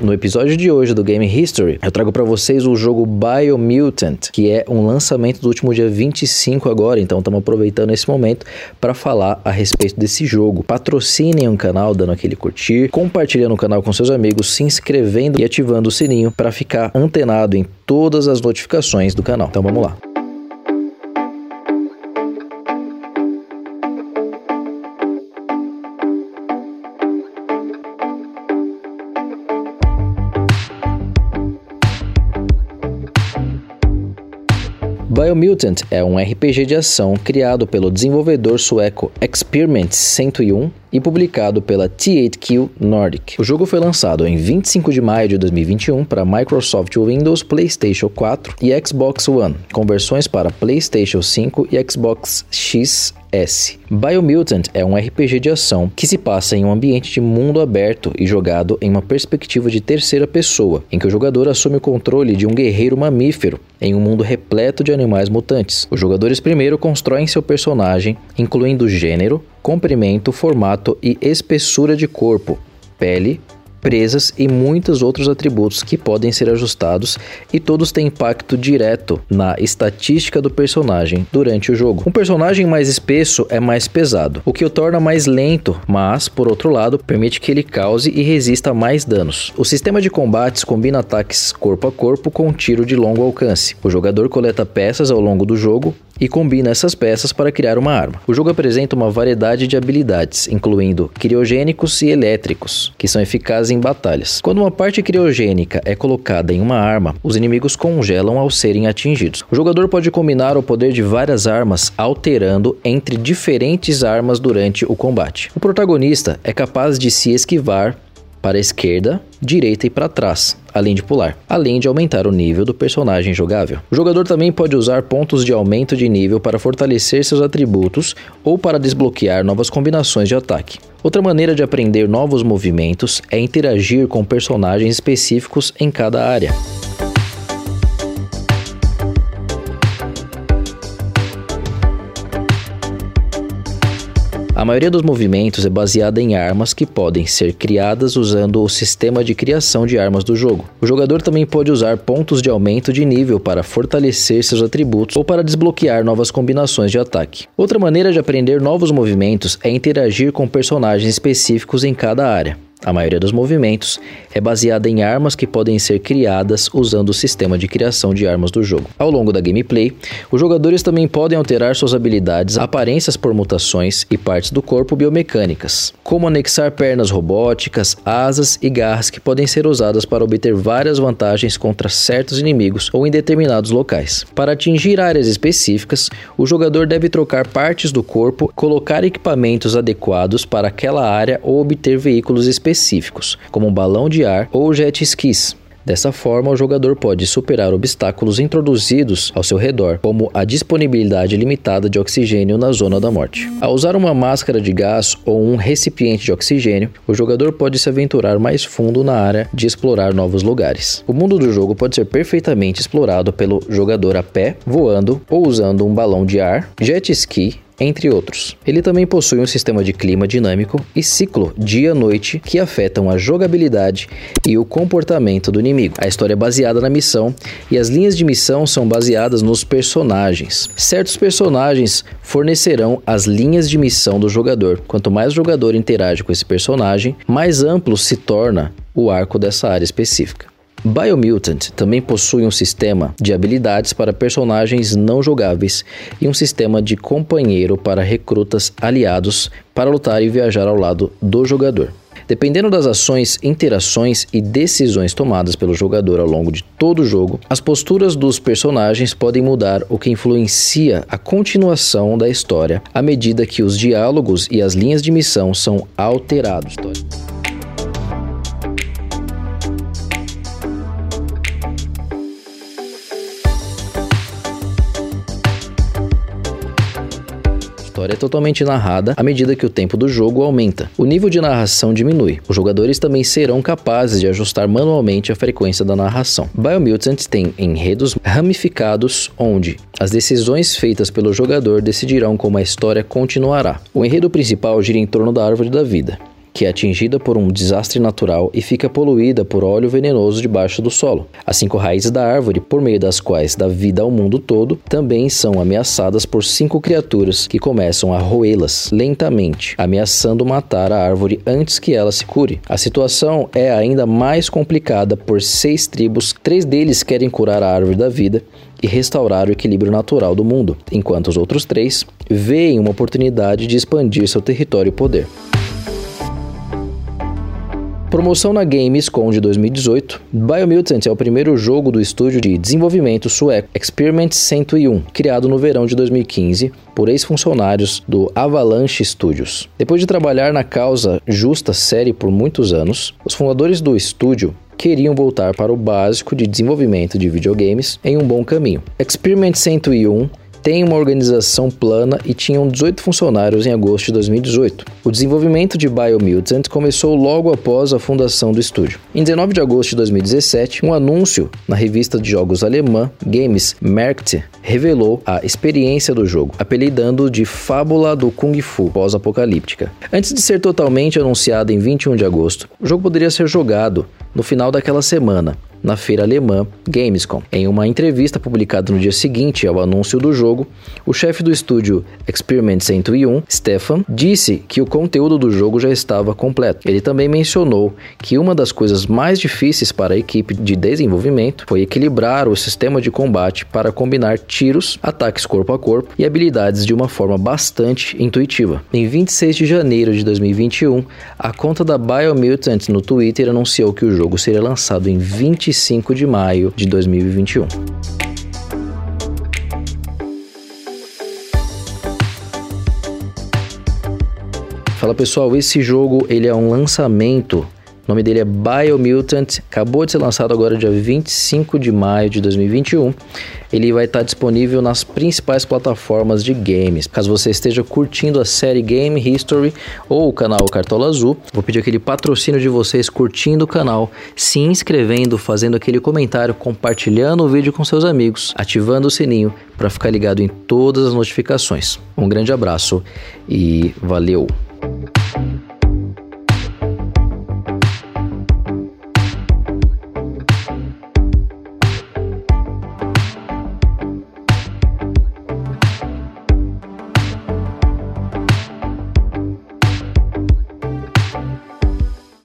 No episódio de hoje do Game History, eu trago para vocês o jogo Biomutant, que é um lançamento do último dia 25 agora, então estamos aproveitando esse momento para falar a respeito desse jogo. Patrocinem o canal dando aquele curtir, compartilhando o canal com seus amigos, se inscrevendo e ativando o sininho para ficar antenado em todas as notificações do canal. Então vamos lá. Biomutant é um RPG de ação criado pelo desenvolvedor sueco Experiment 101 e publicado pela T8Q Nordic. O jogo foi lançado em 25 de maio de 2021 para Microsoft Windows, PlayStation 4 e Xbox One, com versões para PlayStation 5 e Xbox X S. Biomutant é um RPG de ação que se passa em um ambiente de mundo aberto e jogado em uma perspectiva de terceira pessoa, em que o jogador assume o controle de um guerreiro mamífero em um mundo repleto de animais mutantes. Os jogadores primeiro constroem seu personagem, incluindo gênero, comprimento, formato e espessura de corpo, pele, presas e muitos outros atributos que podem ser ajustados e todos têm impacto direto na estatística do personagem durante o jogo. Um personagem mais espesso é mais pesado, o que o torna mais lento, mas por outro lado permite que ele cause e resista a mais danos. O sistema de combates combina ataques corpo a corpo com tiro de longo alcance. O jogador coleta peças ao longo do jogo e combina essas peças para criar uma arma. O jogo apresenta uma variedade de habilidades, incluindo criogênicos e elétricos, que são eficazes em batalhas. Quando uma parte criogênica é colocada em uma arma, os inimigos congelam ao serem atingidos. O jogador pode combinar o poder de várias armas, alterando entre diferentes armas durante o combate. O protagonista é capaz de se esquivar para a esquerda, direita e para trás, além de pular, além de aumentar o nível do personagem jogável. O jogador também pode usar pontos de aumento de nível para fortalecer seus atributos ou para desbloquear novas combinações de ataque. Outra maneira de aprender novos movimentos é interagir com personagens específicos em cada área. A maioria dos movimentos é baseada em armas que podem ser criadas usando o sistema de criação de armas do jogo. O jogador também pode usar pontos de aumento de nível para fortalecer seus atributos ou para desbloquear novas combinações de ataque. Outra maneira de aprender novos movimentos é interagir com personagens específicos em cada área. A maioria dos movimentos é baseada em armas que podem ser criadas usando o sistema de criação de armas do jogo. Ao longo da gameplay, os jogadores também podem alterar suas habilidades, aparências por mutações e partes do corpo biomecânicas, como anexar pernas robóticas, asas e garras que podem ser usadas para obter várias vantagens contra certos inimigos ou em determinados locais. Para atingir áreas específicas, o jogador deve trocar partes do corpo, colocar equipamentos adequados para aquela área ou obter veículos específicos específicos, como um balão de ar ou jet skis. Dessa forma, o jogador pode superar obstáculos introduzidos ao seu redor, como a disponibilidade limitada de oxigênio na zona da morte. Ao usar uma máscara de gás ou um recipiente de oxigênio, o jogador pode se aventurar mais fundo na área de explorar novos lugares. O mundo do jogo pode ser perfeitamente explorado pelo jogador a pé, voando ou usando um balão de ar, jet ski entre outros. Ele também possui um sistema de clima dinâmico e ciclo dia-noite que afetam a jogabilidade e o comportamento do inimigo. A história é baseada na missão e as linhas de missão são baseadas nos personagens. Certos personagens fornecerão as linhas de missão do jogador. Quanto mais o jogador interage com esse personagem, mais amplo se torna o arco dessa área específica. Biomutant também possui um sistema de habilidades para personagens não jogáveis e um sistema de companheiro para recrutas aliados para lutar e viajar ao lado do jogador. Dependendo das ações, interações e decisões tomadas pelo jogador ao longo de todo o jogo, as posturas dos personagens podem mudar, o que influencia a continuação da história à medida que os diálogos e as linhas de missão são alterados. História é totalmente narrada à medida que o tempo do jogo aumenta. O nível de narração diminui. Os jogadores também serão capazes de ajustar manualmente a frequência da narração. Biomutant tem enredos ramificados onde as decisões feitas pelo jogador decidirão como a história continuará. O enredo principal gira em torno da árvore da vida que é atingida por um desastre natural e fica poluída por óleo venenoso debaixo do solo. As cinco raízes da árvore, por meio das quais dá vida ao mundo todo, também são ameaçadas por cinco criaturas que começam a roê-las lentamente, ameaçando matar a árvore antes que ela se cure. A situação é ainda mais complicada por seis tribos, três deles querem curar a árvore da vida e restaurar o equilíbrio natural do mundo, enquanto os outros três veem uma oportunidade de expandir seu território e poder. Promoção na Gamescom de 2018, Biomutant é o primeiro jogo do estúdio de desenvolvimento sueco Experiment 101, criado no verão de 2015 por ex-funcionários do Avalanche Studios. Depois de trabalhar na causa justa série por muitos anos, os fundadores do estúdio queriam voltar para o básico de desenvolvimento de videogames em um bom caminho. Experiment 101 tem uma organização plana e tinham 18 funcionários em agosto de 2018. O desenvolvimento de Biomutant começou logo após a fundação do estúdio. Em 19 de agosto de 2017, um anúncio na revista de jogos alemã Games Markt revelou a experiência do jogo, apelidando de Fábula do Kung Fu pós-apocalíptica. Antes de ser totalmente anunciado em 21 de agosto, o jogo poderia ser jogado no final daquela semana, na feira alemã Gamescom. Em uma entrevista publicada no dia seguinte ao anúncio do jogo, o chefe do estúdio Experiment 101, Stefan, disse que o conteúdo do jogo já estava completo. Ele também mencionou que uma das coisas mais difíceis para a equipe de desenvolvimento foi equilibrar o sistema de combate para combinar tiros, ataques corpo a corpo e habilidades de uma forma bastante intuitiva. Em 26 de janeiro de 2021, a conta da Biomutant no Twitter anunciou que o jogo seria lançado em 20 25 de maio de 2021. Fala pessoal, esse jogo ele é um lançamento o nome dele é Biomutant, acabou de ser lançado agora dia 25 de maio de 2021. Ele vai estar disponível nas principais plataformas de games. Caso você esteja curtindo a série Game History ou o canal Cartola Azul, vou pedir aquele patrocínio de vocês curtindo o canal, se inscrevendo, fazendo aquele comentário, compartilhando o vídeo com seus amigos, ativando o sininho para ficar ligado em todas as notificações. Um grande abraço e valeu!